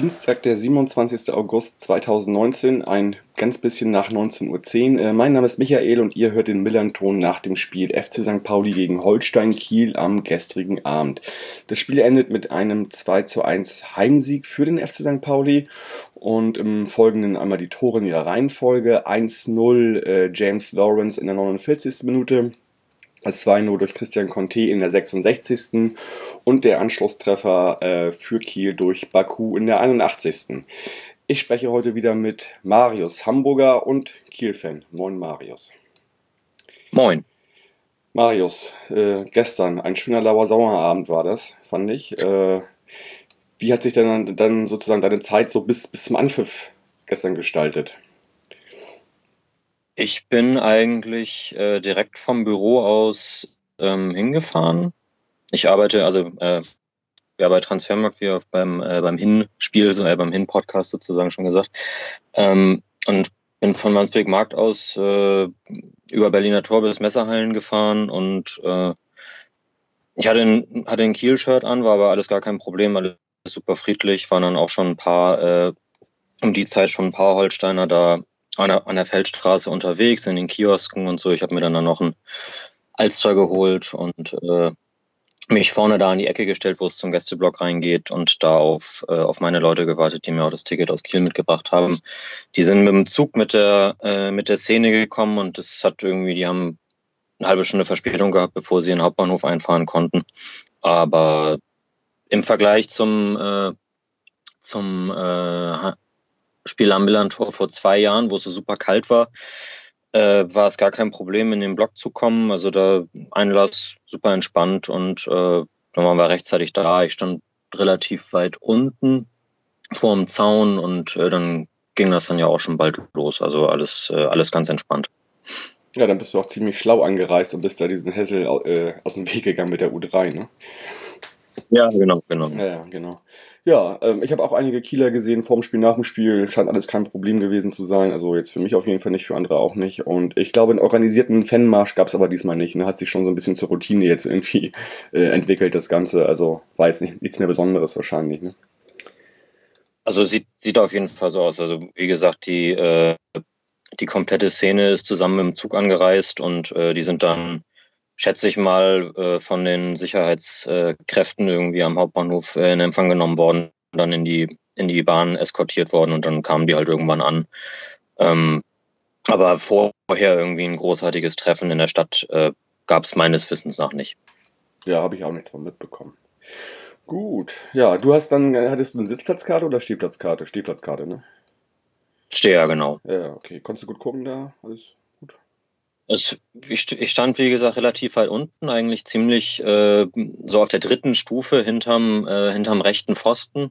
Dienstag, der 27. August 2019, ein ganz bisschen nach 19.10 Uhr. Äh, mein Name ist Michael und ihr hört den Millern-Ton nach dem Spiel FC St. Pauli gegen Holstein Kiel am gestrigen Abend. Das Spiel endet mit einem 2 zu 1 Heimsieg für den FC St. Pauli und im Folgenden einmal die Tore in ihrer Reihenfolge. 1-0 äh, James Lawrence in der 49. Minute, das 2-0 durch Christian Conte in der 66. und der Anschlusstreffer äh, für Kiel durch Baku in der 81. Ich spreche heute wieder mit Marius Hamburger und Kiel-Fan. Moin Marius. Moin. Marius, äh, gestern ein schöner lauer Sommerabend war das, fand ich. Äh, wie hat sich denn dann sozusagen deine Zeit so bis, bis zum Anpfiff gestern gestaltet? Ich bin eigentlich äh, direkt vom Büro aus ähm, hingefahren. Ich arbeite, also äh, ja, bei Transfermarkt, wie beim, äh, beim Hinspiel, so, äh, beim Hin-Podcast sozusagen schon gesagt. Ähm, und bin von Mansberg Markt aus äh, über Berliner Tor bis Messerhallen gefahren und äh, ich hatte ein, hatte ein Kiel-Shirt an, war aber alles gar kein Problem, alles super friedlich, waren dann auch schon ein paar, äh, um die Zeit schon ein paar Holsteiner da an der, an der Feldstraße unterwegs, in den Kiosken und so. Ich habe mir dann, dann noch ein Alster geholt und äh, mich vorne da an die Ecke gestellt, wo es zum Gästeblock reingeht und da auf, äh, auf meine Leute gewartet, die mir auch das Ticket aus Kiel mitgebracht haben. Die sind mit dem Zug mit der, äh, mit der Szene gekommen und das hat irgendwie, die haben eine halbe Stunde Verspätung gehabt, bevor sie in den Hauptbahnhof einfahren konnten. Aber im Vergleich zum, äh, zum äh, Spiel am Millantor vor zwei Jahren, wo es so super kalt war, äh, war es gar kein Problem, in den Block zu kommen. Also da Einlass super entspannt und äh, man war rechtzeitig da. Ich stand relativ weit unten vor dem Zaun und äh, dann ging das dann ja auch schon bald los. Also alles, äh, alles ganz entspannt. Ja, dann bist du auch ziemlich schlau angereist und bist da diesen Hessel äh, aus dem Weg gegangen mit der U3, ne? Ja, genau, genau. Ja, genau. Ja, ähm, ich habe auch einige Kieler gesehen vorm Spiel, nach dem Spiel. Scheint alles kein Problem gewesen zu sein. Also jetzt für mich auf jeden Fall nicht, für andere auch nicht. Und ich glaube, einen organisierten Fanmarsch gab es aber diesmal nicht. Ne? Hat sich schon so ein bisschen zur Routine jetzt irgendwie äh, entwickelt, das Ganze. Also war jetzt nicht, nichts mehr Besonderes wahrscheinlich. Ne? Also sieht, sieht auf jeden Fall so aus. Also wie gesagt, die, äh, die komplette Szene ist zusammen mit dem Zug angereist und äh, die sind dann schätze ich mal, äh, von den Sicherheitskräften irgendwie am Hauptbahnhof äh, in Empfang genommen worden, dann in die, in die Bahn eskortiert worden und dann kamen die halt irgendwann an. Ähm, aber vorher irgendwie ein großartiges Treffen in der Stadt äh, gab es meines Wissens nach nicht. Ja, habe ich auch nichts von mitbekommen. Gut, ja, du hast dann, hattest du eine Sitzplatzkarte oder Stehplatzkarte? Stehplatzkarte, ne? Steher, genau. Ja, okay. Konntest du gut gucken da? Alles es, ich stand, wie gesagt, relativ weit unten, eigentlich ziemlich äh, so auf der dritten Stufe hinterm, äh, hinterm rechten Pfosten.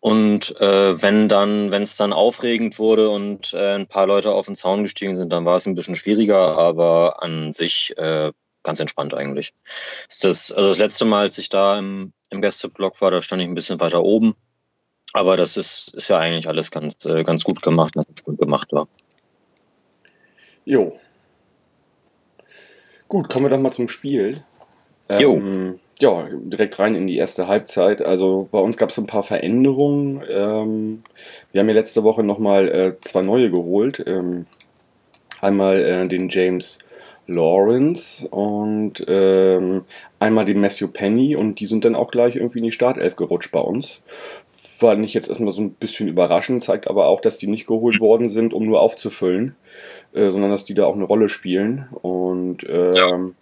Und äh, wenn dann, wenn es dann aufregend wurde und äh, ein paar Leute auf den Zaun gestiegen sind, dann war es ein bisschen schwieriger, aber an sich äh, ganz entspannt eigentlich. Ist das, also das letzte Mal, als ich da im, im Gästeblock war, da stand ich ein bisschen weiter oben. Aber das ist, ist ja eigentlich alles ganz, äh, ganz gut gemacht, ganz gut gemacht war. Jo, Gut, kommen wir dann mal zum Spiel. Ähm, ja, direkt rein in die erste Halbzeit. Also bei uns gab es ein paar Veränderungen. Ähm, wir haben ja letzte Woche nochmal äh, zwei neue geholt. Ähm, einmal äh, den James Lawrence und ähm, einmal den Matthew Penny und die sind dann auch gleich irgendwie in die Startelf gerutscht bei uns. War nicht jetzt erstmal so ein bisschen überraschend, zeigt aber auch, dass die nicht geholt worden sind, um nur aufzufüllen. Äh, sondern dass die da auch eine Rolle spielen. Und ähm,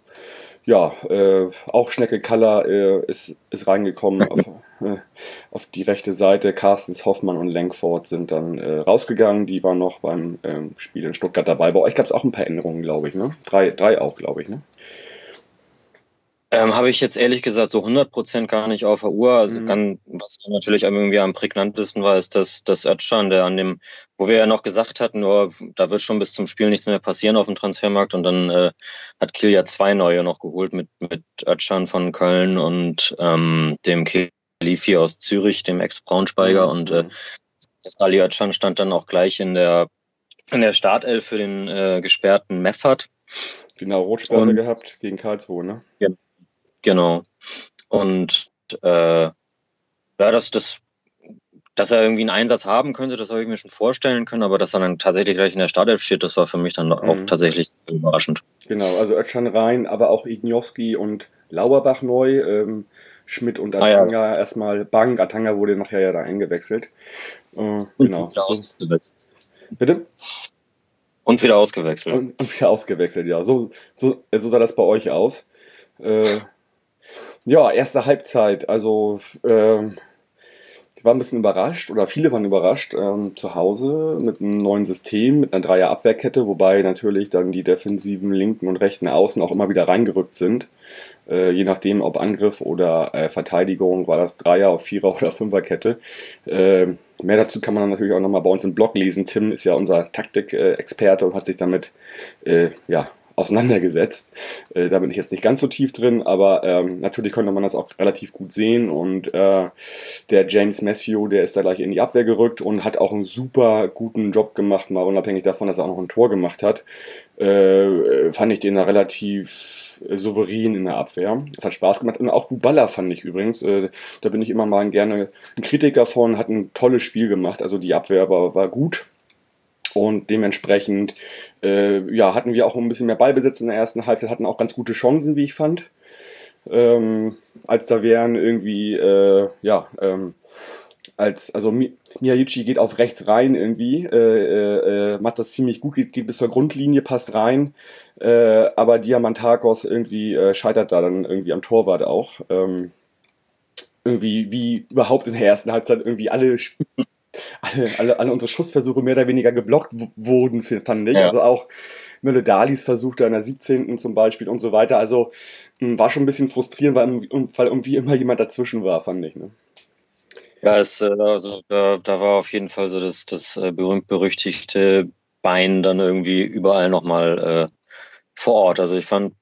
ja, äh, auch Schnecke Kaller äh, ist, ist reingekommen auf, äh, auf die rechte Seite. Carstens, Hoffmann und Lenkford sind dann äh, rausgegangen. Die waren noch beim ähm, Spiel in Stuttgart dabei. Bei euch gab es auch ein paar Änderungen, glaube ich. Ne? Drei, drei auch, glaube ich. Ne? Ähm, Habe ich jetzt ehrlich gesagt so 100% gar nicht auf der Uhr. Also mhm. kann, was natürlich irgendwie am prägnantesten war, ist, dass das Özcan, der an dem, wo wir ja noch gesagt hatten, nur da wird schon bis zum Spiel nichts mehr passieren auf dem Transfermarkt und dann äh, hat Kiel ja zwei neue noch geholt mit, mit Özcan von Köln und ähm, dem Kelifi aus Zürich, dem Ex-Braunschweiger mhm. und äh, das Ali Özcan stand dann auch gleich in der in der Startelf für den äh, gesperrten Meffert. Genau, Rotsperre gehabt gegen Karlsruhe, ne? Ja, genau. Und äh, ja, das, das, dass er irgendwie einen Einsatz haben könnte, das habe ich mir schon vorstellen können, aber dass er dann tatsächlich gleich in der Startelf steht, das war für mich dann mhm. auch tatsächlich überraschend. Genau, also Özcan rein, aber auch Ignowski und Lauerbach neu. Ähm, Schmidt und Atanga ah, ja. erstmal Bank. Atanga wurde nachher ja da eingewechselt. Äh, genau. Und ausgewechselt. Bitte? Und wieder ausgewechselt. Und, und, wieder ausgewechselt, ja. So, so, so sah das bei euch aus. Äh, ja, erste Halbzeit. Also, äh, ich war ein bisschen überrascht oder viele waren überrascht ähm, zu Hause mit einem neuen System, mit einer Dreier-Abwehrkette, wobei natürlich dann die defensiven linken und rechten Außen auch immer wieder reingerückt sind. Äh, je nachdem, ob Angriff oder äh, Verteidigung, war das Dreier- auf Vierer- oder Fünferkette. Äh, mehr dazu kann man natürlich auch nochmal bei uns im Blog lesen. Tim ist ja unser Taktik-Experte und hat sich damit äh, ja, auseinandergesetzt. Äh, da bin ich jetzt nicht ganz so tief drin, aber ähm, natürlich konnte man das auch relativ gut sehen. Und äh, der James Matthew, der ist da gleich in die Abwehr gerückt und hat auch einen super guten Job gemacht, mal unabhängig davon, dass er auch noch ein Tor gemacht hat. Äh, fand ich den da relativ souverän in der Abwehr. Es hat Spaß gemacht und auch Buballa fand ich übrigens. Äh, da bin ich immer mal gerne ein Kritiker von, hat ein tolles Spiel gemacht. Also die Abwehr war, war gut und dementsprechend äh, ja, hatten wir auch ein bisschen mehr Ballbesitz in der ersten Halbzeit, hatten auch ganz gute Chancen, wie ich fand. Ähm, als da wären irgendwie, äh, ja, ähm, als, also Miyagichi geht auf rechts rein irgendwie, äh, äh, äh, macht das ziemlich gut, geht, geht bis zur Grundlinie, passt rein, äh, aber Diamantakos irgendwie äh, scheitert da dann irgendwie am Torwart auch. Ähm, irgendwie, wie überhaupt in der ersten Halbzeit irgendwie alle alle, alle, alle unsere Schussversuche mehr oder weniger geblockt wurden, fand ich. Ja. Also auch Mölle Dalis versuchte an der 17. zum Beispiel und so weiter. Also hm, war schon ein bisschen frustrierend, weil, weil irgendwie immer jemand dazwischen war, fand ich. Ne? Ja, es, äh, also, da, da war auf jeden Fall so das, das äh, berühmt-berüchtigte Bein dann irgendwie überall nochmal äh, vor Ort. Also ich fand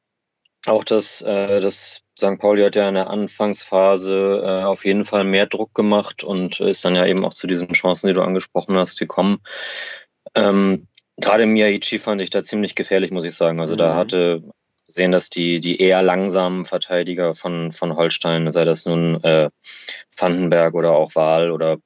auch, dass, äh, dass St. Pauli hat ja in der Anfangsphase äh, auf jeden Fall mehr Druck gemacht und ist dann ja eben auch zu diesen Chancen, die du angesprochen hast, gekommen. Ähm, Gerade Miyaichi fand ich da ziemlich gefährlich, muss ich sagen. Also mhm. da hatte gesehen, dass die, die eher langsamen Verteidiger von, von Holstein, sei das nun äh, Vandenberg oder auch Wahl oder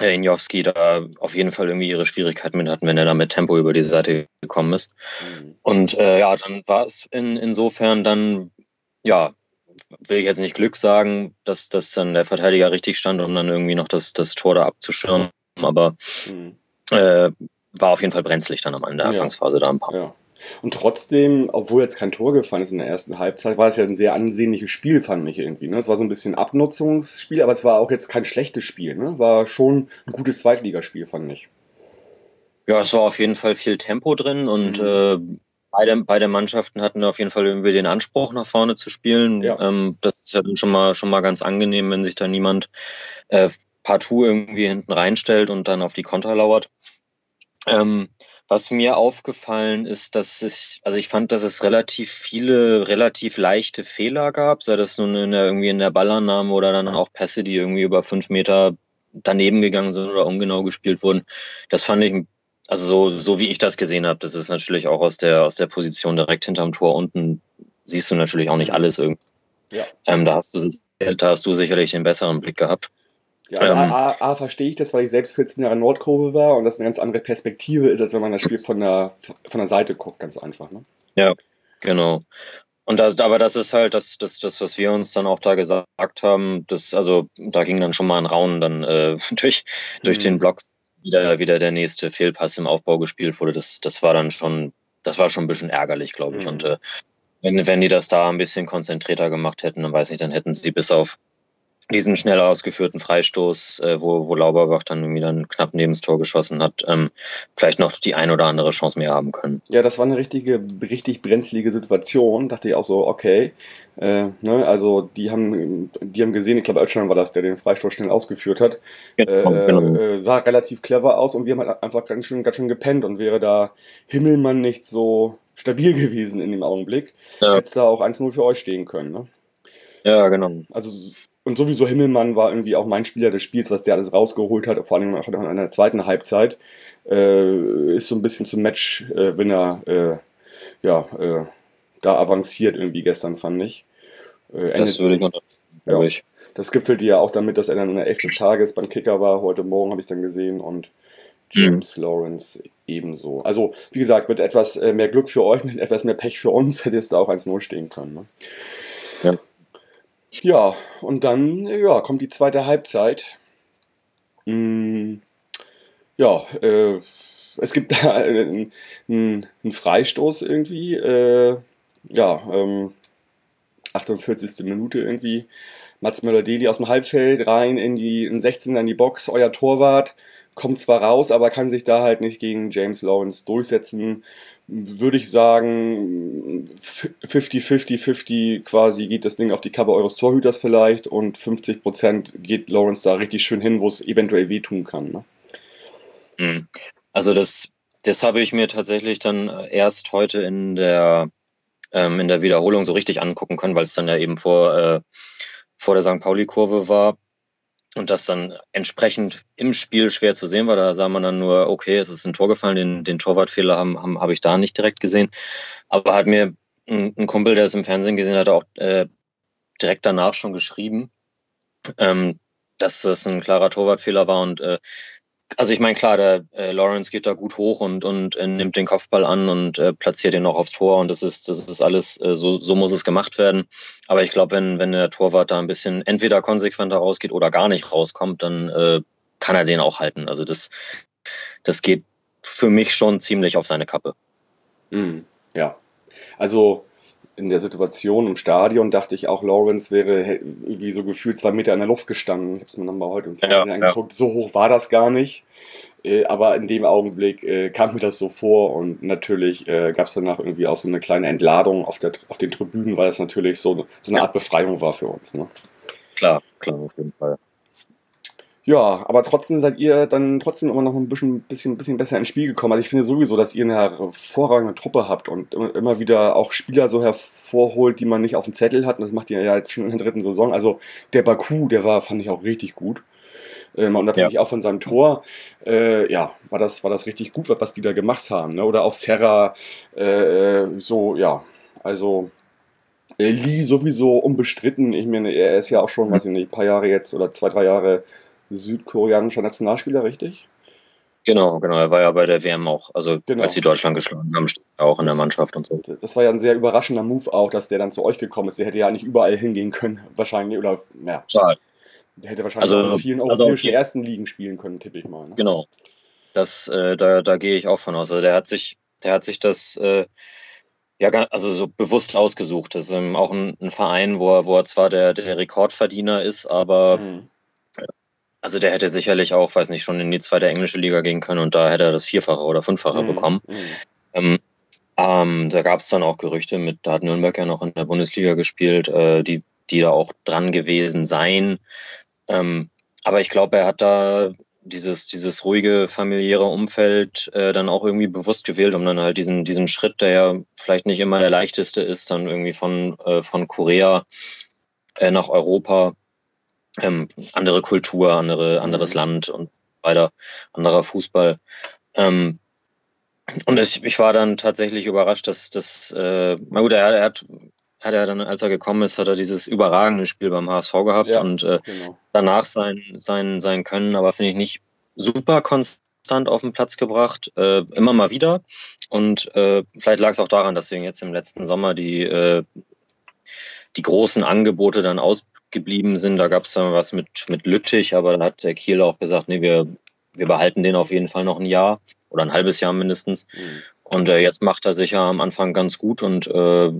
äh, Injowski da auf jeden Fall irgendwie ihre Schwierigkeiten mit hatten, wenn er da mit Tempo über die Seite gekommen ist. Mhm. Und äh, ja, dann war es in, insofern dann, ja, will ich jetzt nicht Glück sagen, dass, dass dann der Verteidiger richtig stand, um dann irgendwie noch das, das Tor da abzuschirmen. Aber mhm. äh, war auf jeden Fall brenzlig dann am Ende der ja. Anfangsphase da ein paar. Ja. Und trotzdem, obwohl jetzt kein Tor gefallen ist in der ersten Halbzeit, war es ja ein sehr ansehnliches Spiel, fand ich irgendwie. Ne? Es war so ein bisschen Abnutzungsspiel, aber es war auch jetzt kein schlechtes Spiel. Ne? War schon ein gutes Zweitligaspiel, fand ich. Ja, es war auf jeden Fall viel Tempo drin und mhm. Beide, beide Mannschaften hatten auf jeden Fall irgendwie den Anspruch, nach vorne zu spielen. Ja. Ähm, das ist ja dann schon mal, schon mal ganz angenehm, wenn sich da niemand äh, partout irgendwie hinten reinstellt und dann auf die Konter lauert. Ähm, was mir aufgefallen ist, dass es, also ich fand, dass es relativ viele, relativ leichte Fehler gab, sei das nun in der, irgendwie in der Ballannahme oder dann auch Pässe, die irgendwie über fünf Meter daneben gegangen sind oder ungenau gespielt wurden. Das fand ich, also so, so wie ich das gesehen habe, das ist natürlich auch aus der, aus der Position direkt hinterm Tor unten, siehst du natürlich auch nicht alles irgendwie. Ja. Ähm, da hast du, da hast du sicherlich den besseren Blick gehabt. Ja, also ähm, A, A, A verstehe ich das, weil ich selbst 14 Jahre Nordkurve war und das eine ganz andere Perspektive ist, als wenn man das Spiel von der, von der Seite guckt, ganz einfach. Ne? Ja, genau. Und das, aber das ist halt das, das, das, was wir uns dann auch da gesagt haben. Das, also da ging dann schon mal ein Raunen dann äh, durch, durch mhm. den Block wieder, wieder der nächste Fehlpass im Aufbau gespielt wurde. Das, das war dann schon, das war schon ein bisschen ärgerlich, glaube ich. Mhm. Und äh, wenn, wenn die das da ein bisschen konzentrierter gemacht hätten, dann weiß ich, dann hätten sie bis auf diesen schnell ausgeführten Freistoß, äh, wo, wo Lauberbach dann irgendwie dann knapp neben das Tor geschossen hat, ähm, vielleicht noch die ein oder andere Chance mehr haben können. Ja, das war eine richtige, richtig brenzlige Situation. Dachte ich auch so, okay. Äh, ne, also die haben, die haben gesehen, ich glaube, Özcan war das, der den Freistoß schnell ausgeführt hat. Genau, äh, genau. Äh, sah relativ clever aus und wir haben halt einfach ganz schön, ganz schön gepennt und wäre da Himmelmann nicht so stabil gewesen in dem Augenblick, ja. hätte es da auch 1-0 für euch stehen können. Ne? Ja, genau. Also und sowieso Himmelmann war irgendwie auch mein Spieler des Spiels, was der alles rausgeholt hat, vor allem auch in der zweiten Halbzeit. Äh, ist so ein bisschen zum Matchwinner, äh, ja, äh, da avanciert irgendwie gestern, fand ich. Äh, das würde ich unterstützen, ja. ich. Das gipfelte ja auch damit, dass er dann in der Elf des Tages beim Kicker war. Heute Morgen habe ich dann gesehen und James mhm. Lawrence ebenso. Also, wie gesagt, mit etwas äh, mehr Glück für euch, mit etwas mehr Pech für uns hätte es da auch 1-0 stehen können. Ne? Ja. Und dann ja, kommt die zweite Halbzeit. Hm, ja, äh, es gibt da einen, einen, Freistoß irgendwie. Äh, ja, ähm, 48. Minute irgendwie. Mats Möller-Deli aus dem Halbfeld rein in die in 16 in die Box, euer Torwart kommt zwar raus, aber kann sich da halt nicht gegen James Lawrence durchsetzen. Würde ich sagen, 50-50-50 quasi geht das Ding auf die Cover eures Torhüters vielleicht und 50% geht Lawrence da richtig schön hin, wo es eventuell wehtun kann. Ne? Mhm. Also das, das habe ich mir tatsächlich dann erst heute in der, ähm, in der Wiederholung so richtig angucken können, weil es dann ja eben vor, äh, vor der St. Pauli-Kurve war und das dann entsprechend im Spiel schwer zu sehen war. Da sah man dann nur, okay, es ist ein Tor gefallen, den, den Torwartfehler haben, haben, habe ich da nicht direkt gesehen. Aber hat mir ein, ein Kumpel, der es im Fernsehen gesehen hat, auch äh, direkt danach schon geschrieben, ähm, dass das ein klarer Torwartfehler war und äh, also ich meine, klar, der äh, Lawrence geht da gut hoch und, und äh, nimmt den Kopfball an und äh, platziert ihn noch aufs Tor und das ist, das ist alles, äh, so, so muss es gemacht werden. Aber ich glaube, wenn, wenn der Torwart da ein bisschen entweder konsequenter rausgeht oder gar nicht rauskommt, dann äh, kann er den auch halten. Also das, das geht für mich schon ziemlich auf seine Kappe. Mm, ja. Also in der Situation im Stadion dachte ich auch, Lawrence wäre wie so gefühlt zwei Meter in der Luft gestanden. Ich habe es mir nochmal heute im Fernsehen ja, angeguckt. Ja. So hoch war das gar nicht. Äh, aber in dem Augenblick äh, kam mir das so vor und natürlich äh, gab es danach irgendwie auch so eine kleine Entladung auf, der, auf den Tribünen, weil das natürlich so, so eine Art Befreiung war für uns. Ne? Klar, klar, auf jeden Fall. Ja, aber trotzdem seid ihr dann trotzdem immer noch ein bisschen, bisschen, bisschen besser ins Spiel gekommen. Also ich finde sowieso, dass ihr eine hervorragende Truppe habt und immer wieder auch Spieler so hervorholt, die man nicht auf dem Zettel hat. Und das macht ihr ja jetzt schon in der dritten Saison. Also der Baku, der war, fand ich auch richtig gut. Ähm, unabhängig ja. auch von seinem Tor, äh, ja, war das, war das richtig gut, was die da gemacht haben. Ne? Oder auch Serra, äh, so, ja, also äh, Lee sowieso unbestritten. Ich meine, er ist ja auch schon, weiß ich nicht, ein paar Jahre jetzt oder zwei, drei Jahre südkoreanischer Nationalspieler, richtig? Genau, genau. Er war ja bei der WM auch, also genau. als sie Deutschland geschlagen haben, auch in der Mannschaft und so. Das war ja ein sehr überraschender Move auch, dass der dann zu euch gekommen ist. Der hätte ja nicht überall hingehen können, wahrscheinlich. Oder, ja. Schade. Der hätte wahrscheinlich also, in vielen also europäischen ersten Ligen spielen können, tippe ich mal. Ne? Genau. Das, äh, da, da gehe ich auch von aus. Also der hat sich, der hat sich das äh, ja also so bewusst ausgesucht. Das ist ähm, auch ein, ein, Verein, wo er, wo er zwar der, der Rekordverdiener ist, aber mhm. Also der hätte sicherlich auch, weiß nicht, schon in die zweite englische Liga gehen können und da hätte er das Vierfache oder Fünffache mhm. bekommen. Mhm. Ähm, ähm, da gab es dann auch Gerüchte mit, da hat Nürnberg ja noch in der Bundesliga gespielt, äh, die, die da auch dran gewesen seien. Ähm, aber ich glaube, er hat da dieses, dieses ruhige familiäre Umfeld äh, dann auch irgendwie bewusst gewählt, um dann halt diesen, diesen Schritt, der ja vielleicht nicht immer der leichteste ist, dann irgendwie von, äh, von Korea äh, nach Europa ähm, andere Kultur, andere, anderes mhm. Land und weiter, anderer Fußball. Ähm, und es, ich war dann tatsächlich überrascht, dass das, äh, na gut, er, er hat hat er dann, als er gekommen ist, hat er dieses überragende Spiel beim HSV gehabt ja, und äh, genau. danach sein, sein, sein Können, aber finde ich nicht super konstant auf den Platz gebracht, äh, immer mal wieder. Und äh, vielleicht lag es auch daran, dass wir jetzt im letzten Sommer die, äh, die großen Angebote dann aus, geblieben sind. Da gab es dann was mit, mit Lüttich, aber da hat der Kiel auch gesagt, nee, wir, wir behalten den auf jeden Fall noch ein Jahr oder ein halbes Jahr mindestens. Mhm. Und äh, jetzt macht er sich ja am Anfang ganz gut und äh,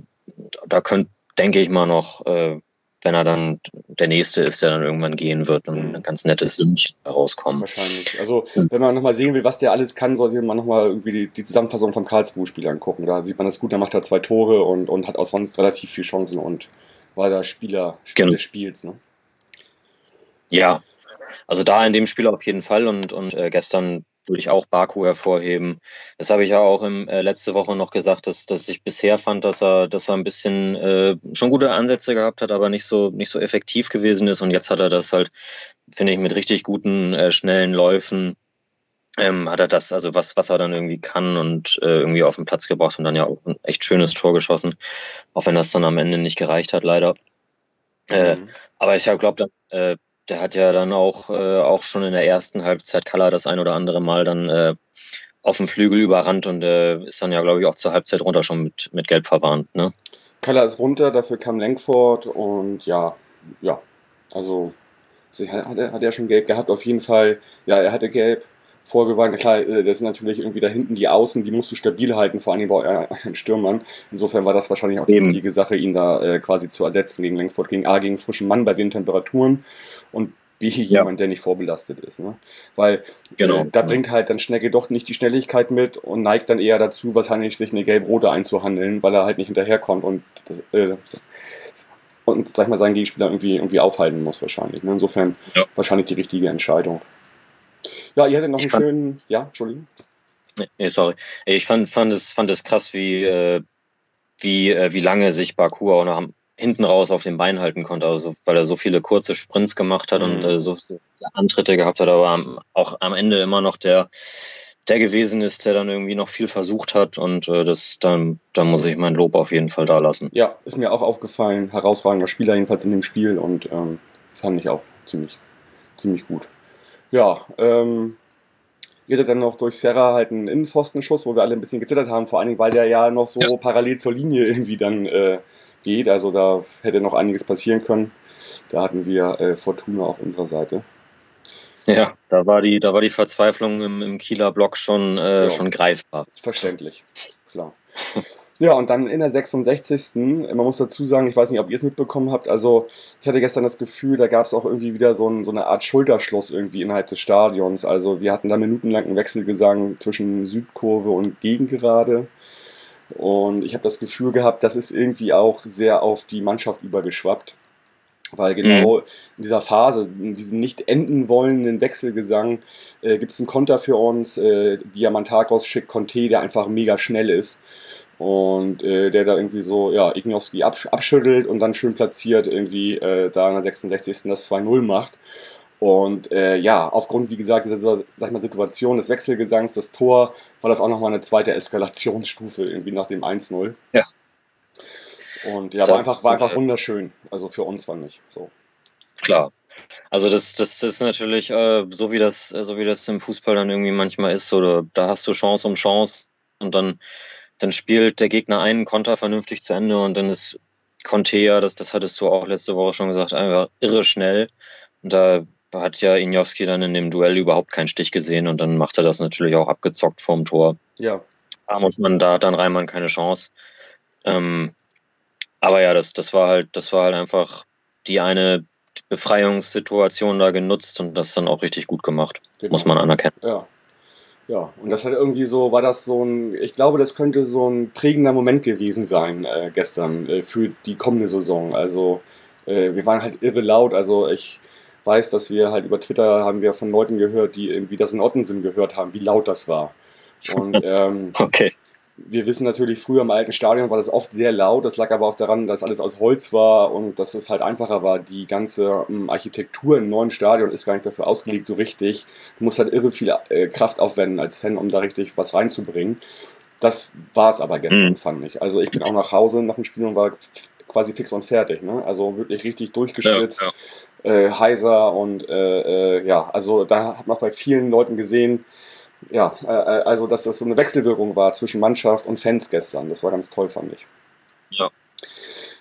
da könnte, denke ich mal noch, äh, wenn er dann der Nächste ist, der dann irgendwann gehen wird, und ein ganz nettes Sümmchen herauskommen. Wahrscheinlich. Also, wenn man nochmal sehen will, was der alles kann, sollte man nochmal irgendwie die, die Zusammenfassung vom Karlsruhe-Spiel angucken. Da sieht man das gut, da macht er zwei Tore und, und hat auch sonst relativ viel Chancen und war der Spieler, Spieler genau. des Spiels. Ne? Ja, also da in dem Spiel auf jeden Fall und, und äh, gestern würde ich auch Baku hervorheben. Das habe ich ja auch im, äh, letzte Woche noch gesagt, dass, dass ich bisher fand, dass er, dass er ein bisschen äh, schon gute Ansätze gehabt hat, aber nicht so, nicht so effektiv gewesen ist. Und jetzt hat er das halt, finde ich, mit richtig guten, äh, schnellen Läufen ähm, hat er das, also was, was er dann irgendwie kann und äh, irgendwie auf den Platz gebracht und dann ja auch ein echt schönes Tor geschossen, auch wenn das dann am Ende nicht gereicht hat, leider. Äh, mhm. Aber ich glaube, äh, der hat ja dann auch, äh, auch schon in der ersten Halbzeit Kalla das ein oder andere Mal dann äh, auf dem Flügel überrannt und äh, ist dann ja, glaube ich, auch zur Halbzeit runter schon mit, mit Gelb verwarnt. Ne? Kalla ist runter, dafür kam Lenkford und ja, ja, also hat er, hat er schon Gelb gehabt, auf jeden Fall, ja, er hatte Gelb vorgewarnt. Klar, äh, das sind natürlich irgendwie da hinten die Außen, die musst du stabil halten, vor allem bei euren Stürmern. Insofern war das wahrscheinlich auch die richtige Sache, ihn da äh, quasi zu ersetzen gegen Lenkford, gegen A, gegen frischen Mann bei den Temperaturen und B, ja. jemand, der nicht vorbelastet ist. Ne? Weil genau. äh, da bringt halt dann Schnecke doch nicht die Schnelligkeit mit und neigt dann eher dazu, wahrscheinlich sich eine gelb-rote einzuhandeln, weil er halt nicht hinterherkommt und das, äh, und sag ich mal, seinen Gegenspieler irgendwie, irgendwie aufhalten muss wahrscheinlich. Ne? Insofern ja. wahrscheinlich die richtige Entscheidung. Ja, ihr hattet noch ich einen schönen. Ja, Entschuldigung. Nee, sorry. Ich fand, fand, es, fand es krass, wie, äh, wie, äh, wie lange sich Baku auch noch hinten raus auf den Bein halten konnte, also weil er so viele kurze Sprints gemacht hat mhm. und äh, so viele Antritte gehabt hat, aber auch am Ende immer noch der, der gewesen ist, der dann irgendwie noch viel versucht hat und äh, das dann, da muss ich mein Lob auf jeden Fall da lassen. Ja, ist mir auch aufgefallen, herausragender Spieler jedenfalls in dem Spiel und ähm, fand ich auch ziemlich, ziemlich gut. Ja, ähm, jeder dann noch durch Serra halt einen Innenpfostenschuss, wo wir alle ein bisschen gezittert haben, vor allen Dingen, weil der ja noch so ja. parallel zur Linie irgendwie dann äh, geht. Also da hätte noch einiges passieren können. Da hatten wir äh, Fortuna auf unserer Seite. Ja, da war die, da war die Verzweiflung im, im Kieler Block schon, äh, ja. schon greifbar. Verständlich, klar. Ja, und dann in der 66. Man muss dazu sagen, ich weiß nicht, ob ihr es mitbekommen habt, also ich hatte gestern das Gefühl, da gab es auch irgendwie wieder so, ein, so, eine Art Schulterschluss irgendwie innerhalb des Stadions. Also wir hatten da minutenlang einen Wechselgesang zwischen Südkurve und Gegengerade. Und ich habe das Gefühl gehabt, das ist irgendwie auch sehr auf die Mannschaft übergeschwappt. Weil genau mhm. in dieser Phase, in diesem nicht enden wollenden Wechselgesang, äh, gibt es einen Konter für uns. Äh, Diamantakos schickt Conte, der einfach mega schnell ist. Und äh, der da irgendwie so, ja, Ignowski absch abschüttelt und dann schön platziert irgendwie äh, da in der 66. das 2-0 macht. Und äh, ja, aufgrund, wie gesagt, dieser sag ich mal, Situation des Wechselgesangs, das Tor, war das auch nochmal eine zweite Eskalationsstufe irgendwie nach dem 1-0. Ja. Und ja, war einfach, war einfach wunderschön. Also für uns fand ich so. Klar. Also das, das, das ist natürlich, äh, so wie das, so wie das im Fußball dann irgendwie manchmal ist, oder da hast du Chance um Chance und dann dann spielt der Gegner einen Konter vernünftig zu Ende und dann ist Conte ja, das, das hattest du auch letzte Woche schon gesagt, einfach irre schnell. Und da hat ja Injowski dann in dem Duell überhaupt keinen Stich gesehen und dann macht er das natürlich auch abgezockt vorm Tor. Ja. Da muss man, da hat dann Reimann keine Chance. Ähm, aber ja, das, das war halt, das war halt einfach die eine Befreiungssituation da genutzt und das dann auch richtig gut gemacht. Genau. Muss man anerkennen. Ja. Ja, und das hat irgendwie so, war das so ein, ich glaube, das könnte so ein prägender Moment gewesen sein äh, gestern äh, für die kommende Saison. Also äh, wir waren halt irre laut, also ich weiß, dass wir halt über Twitter haben wir von Leuten gehört, die irgendwie das in Ottensen gehört haben, wie laut das war. Und ähm, okay wir wissen natürlich, früher im alten Stadion war das oft sehr laut. Das lag aber auch daran, dass alles aus Holz war und dass es halt einfacher war. Die ganze ähm, Architektur im neuen Stadion ist gar nicht dafür ausgelegt so richtig. Du musst halt irre viel äh, Kraft aufwenden als Fan, um da richtig was reinzubringen. Das war es aber gestern, mhm. fand ich. Also ich bin auch nach Hause nach dem Spiel und war quasi fix und fertig. Ne? Also wirklich richtig durchgeschwitzt. Ja, ja. Äh, heiser und äh, äh ja, also da hat man auch bei vielen Leuten gesehen, ja, äh, äh, also dass das so eine Wechselwirkung war zwischen Mannschaft und Fans gestern. Das war ganz toll, fand ich. Ja.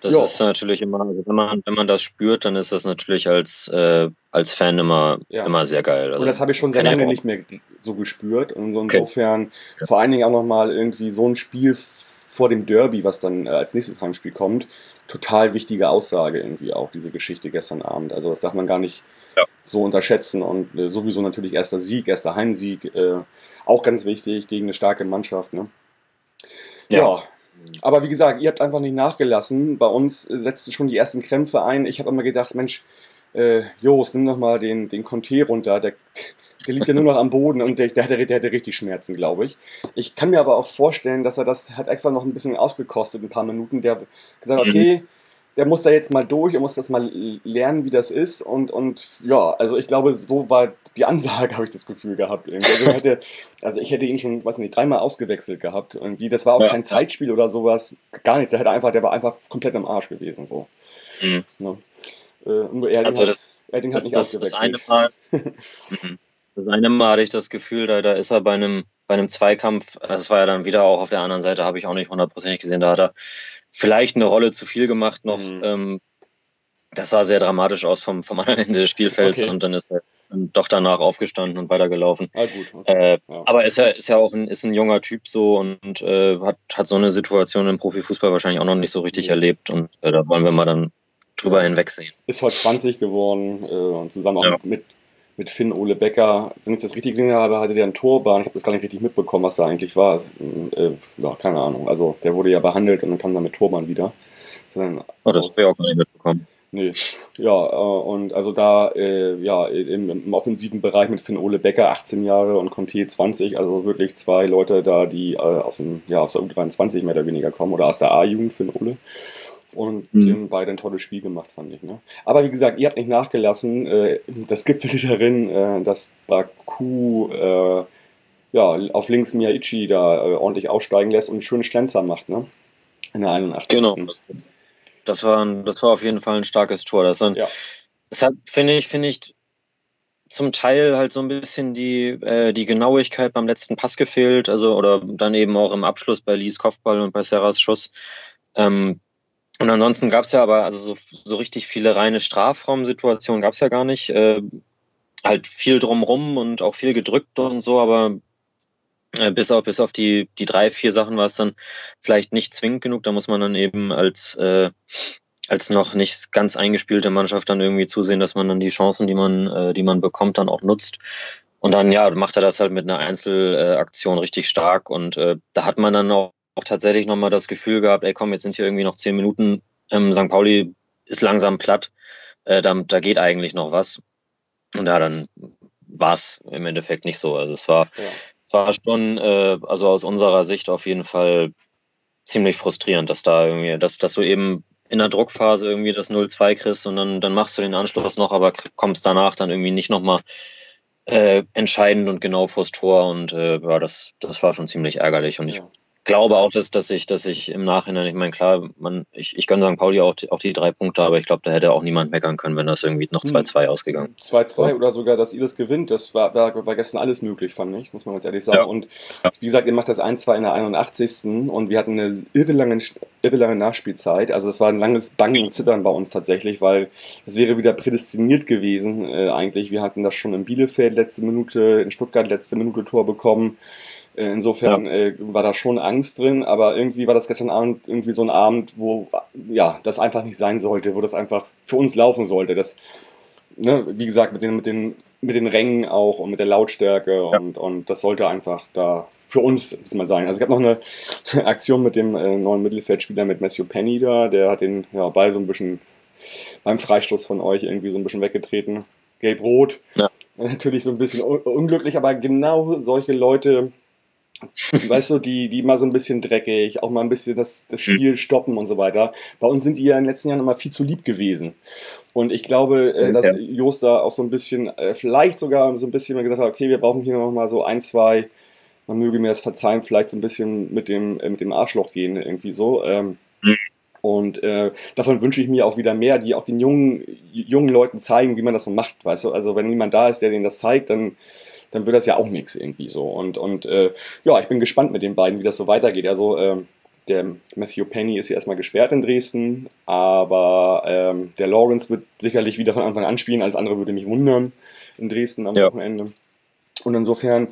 Das jo. ist natürlich immer, also wenn man, wenn man das spürt, dann ist das natürlich als, äh, als Fan immer, ja. immer sehr geil. Also, und das habe ich schon sehr lange nicht mehr so gespürt. Und insofern okay. vor allen Dingen auch nochmal irgendwie so ein Spiel vor dem Derby, was dann äh, als nächstes Heimspiel kommt, total wichtige Aussage irgendwie auch, diese Geschichte gestern Abend. Also das darf man gar nicht ja. so unterschätzen. Und äh, sowieso natürlich erster Sieg, erster Heimsieg, äh, auch ganz wichtig gegen eine starke Mannschaft. Ne? Ja. ja. Aber wie gesagt, ihr habt einfach nicht nachgelassen. Bei uns setzten schon die ersten Krämpfe ein. Ich habe immer gedacht, Mensch, äh, Jos, nimm doch mal den, den Conte runter. Der, der liegt ja nur noch am Boden und der, der, hatte, der hatte richtig Schmerzen, glaube ich. Ich kann mir aber auch vorstellen, dass er das hat extra noch ein bisschen ausgekostet, ein paar Minuten. Der hat gesagt, mhm. Der muss da jetzt mal durch, er muss das mal lernen, wie das ist. Und, und ja, also ich glaube, so war die Ansage, habe ich das Gefühl gehabt. Also, hätte, also ich hätte ihn schon, weiß nicht, dreimal ausgewechselt gehabt. Irgendwie. Das war auch ja. kein Zeitspiel oder sowas, gar nichts. Der, hätte einfach, der war einfach komplett am Arsch gewesen. So. Mhm. Ne? Äh, also hat, das, hat das, nicht das, ausgewechselt. Das eine Mal, mhm. das eine Mal hatte ich das Gefühl, da, da ist er bei einem, bei einem Zweikampf, das war ja dann wieder auch auf der anderen Seite, habe ich auch nicht hundertprozentig gesehen, da hat er vielleicht eine Rolle zu viel gemacht noch. Mhm. Ähm, das sah sehr dramatisch aus vom, vom anderen Ende des Spielfelds okay. und dann ist er doch danach aufgestanden und weitergelaufen. Ah, gut, okay. äh, ja. Aber ist ja, ist ja auch ein, ist ein junger Typ so und äh, hat, hat so eine Situation im Profifußball wahrscheinlich auch noch nicht so richtig mhm. erlebt und äh, da wollen wir mal dann drüber hinwegsehen. Ist heute 20 geworden äh, und zusammen auch ja. mit, mit Finn Ole Becker. Wenn ich das richtig gesehen habe, hatte der einen Torbahn. Ich habe das gar nicht richtig mitbekommen, was da eigentlich war. Also, äh, ja, keine Ahnung. Also der wurde ja behandelt und dann kam dann mit Torbahn wieder. Oh, das ich auch gar nicht mitbekommen. Nee, ja, äh, und also da, äh, ja, im, im, offensiven Bereich mit Finn Ole Becker 18 Jahre und Conte 20, also wirklich zwei Leute da, die äh, aus, dem, ja, aus der U23 mehr oder weniger kommen oder aus der A-Jugend, Finn Ole. Und mhm. die haben beide ein tolles Spiel gemacht, fand ich. Ne? Aber wie gesagt, ihr habt nicht nachgelassen. Äh, das gipfelte darin, äh, dass Baku äh, ja, auf links Miyaichi da äh, ordentlich aussteigen lässt und einen schönen Schlenzer macht, ne? In der 81. Genau. Das, das, war, ein, das war auf jeden Fall ein starkes Tor. Das, dann, ja. hat, finde ich, finde ich, zum Teil halt so ein bisschen die, äh, die Genauigkeit beim letzten Pass gefehlt, also oder dann eben auch im Abschluss bei Lees Kopfball und bei Serras Schuss. Ähm, und ansonsten gab es ja aber, also so, so richtig viele reine Strafraumsituationen gab es ja gar nicht. Äh, halt viel drumrum und auch viel gedrückt und so, aber äh, bis auf, bis auf die, die drei, vier Sachen war es dann vielleicht nicht zwingend genug. Da muss man dann eben als, äh, als noch nicht ganz eingespielte Mannschaft dann irgendwie zusehen, dass man dann die Chancen, die man, äh, die man bekommt, dann auch nutzt. Und dann, ja, macht er das halt mit einer Einzelaktion richtig stark. Und äh, da hat man dann auch auch tatsächlich nochmal das Gefühl gehabt, ey komm, jetzt sind hier irgendwie noch zehn Minuten, ähm, St. Pauli ist langsam platt, äh, da, da geht eigentlich noch was. Und ja, dann war es im Endeffekt nicht so. Also es war, ja. es war schon, äh, also aus unserer Sicht auf jeden Fall ziemlich frustrierend, dass da irgendwie, dass, dass du eben in der Druckphase irgendwie das 0-2 kriegst und dann, dann machst du den Anschluss noch, aber kommst danach dann irgendwie nicht nochmal äh, entscheidend und genau vors Tor und äh, ja, das, das war schon ziemlich ärgerlich und ich glaube auch, dass, dass ich, dass ich im Nachhinein, ich meine, klar, man, ich, ich gönne St. Pauli auch die, auch die drei Punkte, aber ich glaube, da hätte auch niemand meckern können, wenn das irgendwie noch 2-2 hm. ausgegangen 2-2 oder sogar, dass ihr das gewinnt, das war, war, war gestern alles möglich, fand ich, muss man ganz ehrlich sagen. Ja. Und wie gesagt, ihr macht das 1-2 in der 81. und wir hatten eine irre lange, irre lange Nachspielzeit. Also das war ein langes Bangen und Zittern bei uns tatsächlich, weil das wäre wieder prädestiniert gewesen äh, eigentlich. Wir hatten das schon in Bielefeld letzte Minute, in Stuttgart letzte Minute Tor bekommen. Äh, insofern ja. äh, war da schon Angst drin, aber irgendwie war das gestern Abend irgendwie so ein Abend, wo ja das einfach nicht sein sollte, wo das einfach für uns laufen sollte. Das, ne, wie gesagt, mit den, mit den, mit den Rängen auch und mit der Lautstärke ja. und, und das sollte einfach da für uns mal sein. Also ich habe noch eine Aktion mit dem äh, neuen Mittelfeldspieler mit Matthew Penny da, der hat den ja, Ball so ein bisschen beim Freistoß von euch irgendwie so ein bisschen weggetreten. Gelb-Rot. Ja. Natürlich so ein bisschen unglücklich, aber genau solche Leute weißt du, die, die mal so ein bisschen dreckig, auch mal ein bisschen das, das hm. Spiel stoppen und so weiter. Bei uns sind die ja in den letzten Jahren immer viel zu lieb gewesen. Und ich glaube, äh, dass Jost da auch so ein bisschen, äh, vielleicht sogar so ein bisschen gesagt hat, okay, wir brauchen hier noch mal so ein, zwei, man möge mir das verzeihen, vielleicht so ein bisschen mit dem, äh, mit dem Arschloch gehen, irgendwie so. Ähm, mhm. Und äh, davon wünsche ich mir auch wieder mehr, die auch den jungen, jungen Leuten zeigen, wie man das so macht, weißt du. Also wenn niemand da ist, der denen das zeigt, dann dann wird das ja auch nichts irgendwie so. Und, und äh, ja, ich bin gespannt mit den beiden, wie das so weitergeht. Also äh, der Matthew Penny ist ja erstmal gesperrt in Dresden, aber ähm, der Lawrence wird sicherlich wieder von Anfang an spielen. Alles andere würde mich wundern in Dresden am ja. Wochenende. Und insofern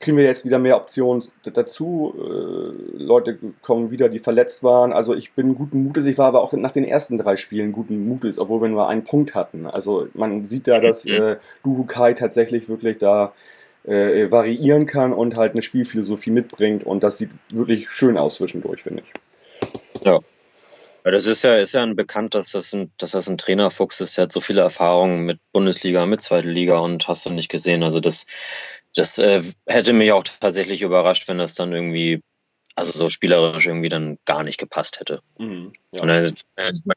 kriegen wir jetzt wieder mehr Optionen dazu. Äh, Leute kommen wieder, die verletzt waren. Also ich bin guten Mutes. Ich war aber auch nach den ersten drei Spielen guten Mutes, obwohl wir nur einen Punkt hatten. Also man sieht da, dass äh, Luhu Kai tatsächlich wirklich da äh, variieren kann und halt eine Spielphilosophie mitbringt. Und das sieht wirklich schön aus zwischendurch, finde ich. Ja. Ja, das ist ja, ist ja ein bekannt, dass das ein, dass das ein Trainerfuchs ist. Der hat so viele Erfahrungen mit Bundesliga, mit Zweite Liga und hast du nicht gesehen. Also das, das äh, hätte mich auch tatsächlich überrascht, wenn das dann irgendwie, also so spielerisch irgendwie dann gar nicht gepasst hätte. Mhm, ja. Und äh,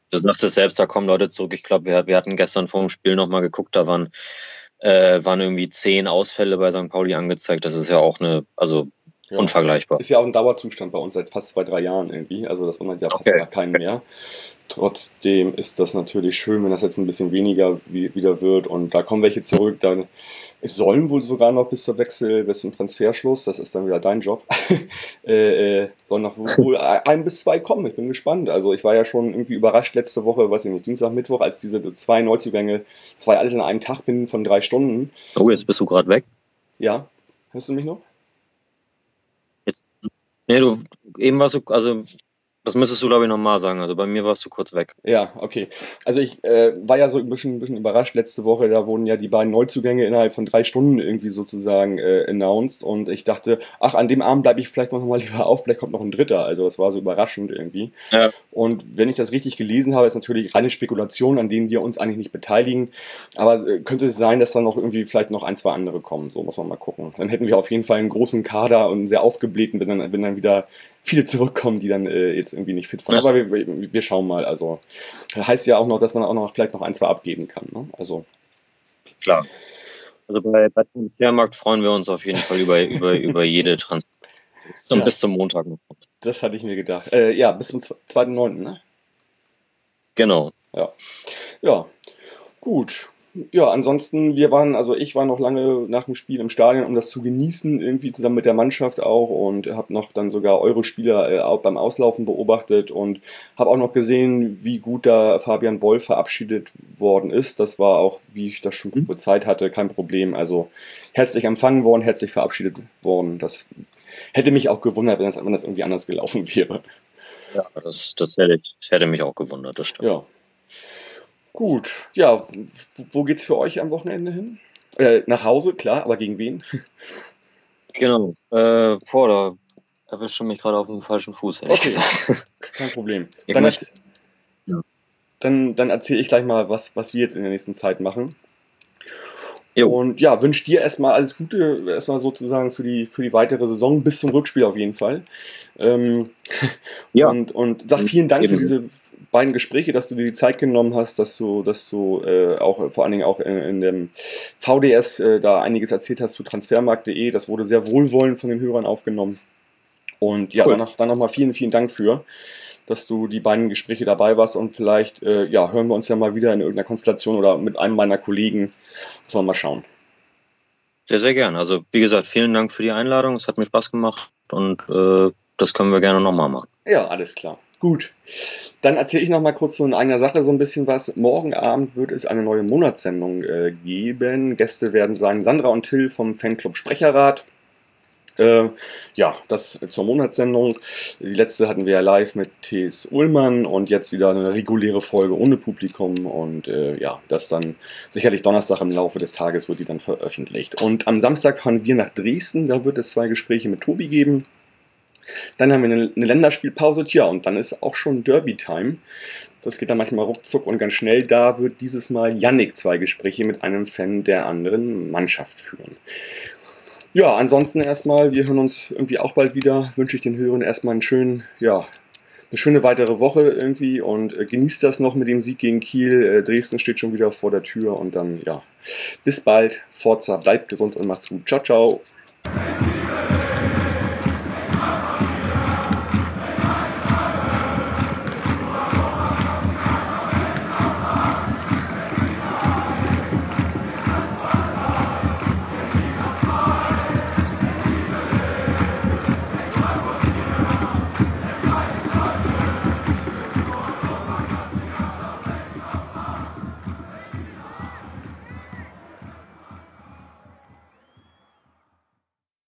du sagst es selbst, da kommen Leute zurück. Ich glaube, wir, wir hatten gestern vor dem Spiel nochmal geguckt, da waren, äh, waren irgendwie zehn Ausfälle bei St. Pauli angezeigt. Das ist ja auch eine, also ja. Unvergleichbar. Ist ja auch ein Dauerzustand bei uns seit fast zwei, drei Jahren irgendwie. Also das wundert ja okay. fast keinen mehr. Trotzdem ist das natürlich schön, wenn das jetzt ein bisschen weniger wieder wird. Und da kommen welche zurück. Dann, es sollen wohl sogar noch bis zur Wechsel, bis zum Transferschluss, das ist dann wieder dein Job, äh, äh, sollen noch wohl ein bis zwei kommen. Ich bin gespannt. Also ich war ja schon irgendwie überrascht letzte Woche, weiß ich nicht, Dienstag, Mittwoch, als diese zwei Neuzugänge, zwei alles in einem Tag binnen von drei Stunden. Oh, jetzt bist du gerade weg. Ja, hörst du mich noch? Jetzt, nee, du, eben warst du, also das müsstest du, glaube ich, nochmal sagen. Also bei mir warst du kurz weg. Ja, okay. Also ich äh, war ja so ein bisschen, ein bisschen überrascht letzte Woche. Da wurden ja die beiden Neuzugänge innerhalb von drei Stunden irgendwie sozusagen äh, announced. Und ich dachte, ach, an dem Abend bleibe ich vielleicht noch mal lieber auf, vielleicht kommt noch ein dritter. Also das war so überraschend irgendwie. Ja. Und wenn ich das richtig gelesen habe, ist natürlich reine Spekulation, an denen wir uns eigentlich nicht beteiligen. Aber äh, könnte es sein, dass dann noch irgendwie vielleicht noch ein, zwei andere kommen. So muss man mal gucken. Dann hätten wir auf jeden Fall einen großen Kader und einen sehr aufgeblähten, wenn dann, wenn dann wieder viele zurückkommen, die dann äh, jetzt irgendwie nicht fit waren. Aber wir, wir, schauen mal. Also heißt ja auch noch, dass man auch noch vielleicht noch ein, zwei abgeben kann. Ne? Also klar. Also bei, bei Transfermarkt freuen wir uns auf jeden Fall über, über, über jede Transfer. Bis zum, ja. bis zum Montag noch. Das hatte ich mir gedacht. Äh, ja, bis zum 2.9., ne? Genau. Ja. Ja. Gut ja, ansonsten, wir waren, also ich war noch lange nach dem Spiel im Stadion, um das zu genießen, irgendwie zusammen mit der Mannschaft auch und habe noch dann sogar eure Spieler äh, auch beim Auslaufen beobachtet und habe auch noch gesehen, wie gut da Fabian Boll verabschiedet worden ist. Das war auch, wie ich das schon mhm. Zeit hatte, kein Problem. Also herzlich empfangen worden, herzlich verabschiedet worden. Das hätte mich auch gewundert, wenn das, wenn das irgendwie anders gelaufen wäre. Ja, das, das hätte, hätte mich auch gewundert, das stimmt. Ja. Gut, ja, wo geht's für euch am Wochenende hin? Äh, nach Hause, klar, aber gegen wen? Genau, äh, boah, da erwischt du mich gerade auf dem falschen Fuß, ehrlich okay. gesagt. Kein Problem. Dann, ja. dann, dann erzähle ich gleich mal, was, was wir jetzt in der nächsten Zeit machen. Jo. Und ja, wünsche dir erstmal alles Gute, erstmal sozusagen für die, für die weitere Saison, bis zum Rückspiel auf jeden Fall. Ähm, ja. Und, und sag vielen Dank für diese beiden Gespräche, dass du dir die Zeit genommen hast, dass du, dass du äh, auch vor allen Dingen auch in, in dem VDS äh, da einiges erzählt hast zu transfermarkt.de. Das wurde sehr wohlwollend von den Hörern aufgenommen. Und ja, cool. dann, dann nochmal vielen, vielen Dank für, dass du die beiden Gespräche dabei warst und vielleicht äh, ja, hören wir uns ja mal wieder in irgendeiner Konstellation oder mit einem meiner Kollegen. Sollen wir mal schauen. Sehr, sehr gern. Also wie gesagt, vielen Dank für die Einladung. Es hat mir Spaß gemacht und äh, das können wir gerne nochmal machen. Ja, alles klar. Gut. Dann erzähle ich noch mal kurz so in einer Sache so ein bisschen was. Morgen Abend wird es eine neue Monatssendung äh, geben. Gäste werden sein Sandra und Till vom Fanclub Sprecherrat. Äh, ja, das zur Monatssendung. Die letzte hatten wir ja live mit T.S. Ullmann und jetzt wieder eine reguläre Folge ohne Publikum und äh, ja, das dann sicherlich Donnerstag im Laufe des Tages wird die dann veröffentlicht. Und am Samstag fahren wir nach Dresden, da wird es zwei Gespräche mit Tobi geben. Dann haben wir eine, Länderspielpause, tja, und dann ist auch schon Derby-Time. Das geht dann manchmal ruckzuck und ganz schnell. Da wird dieses Mal Yannick zwei Gespräche mit einem Fan der anderen Mannschaft führen. Ja, ansonsten erstmal, wir hören uns irgendwie auch bald wieder. Wünsche ich den Hörern erstmal einen schönen, ja, eine schöne weitere Woche irgendwie und äh, genießt das noch mit dem Sieg gegen Kiel. Äh, Dresden steht schon wieder vor der Tür und dann, ja, bis bald. Forza, bleibt gesund und macht's gut. Ciao, ciao.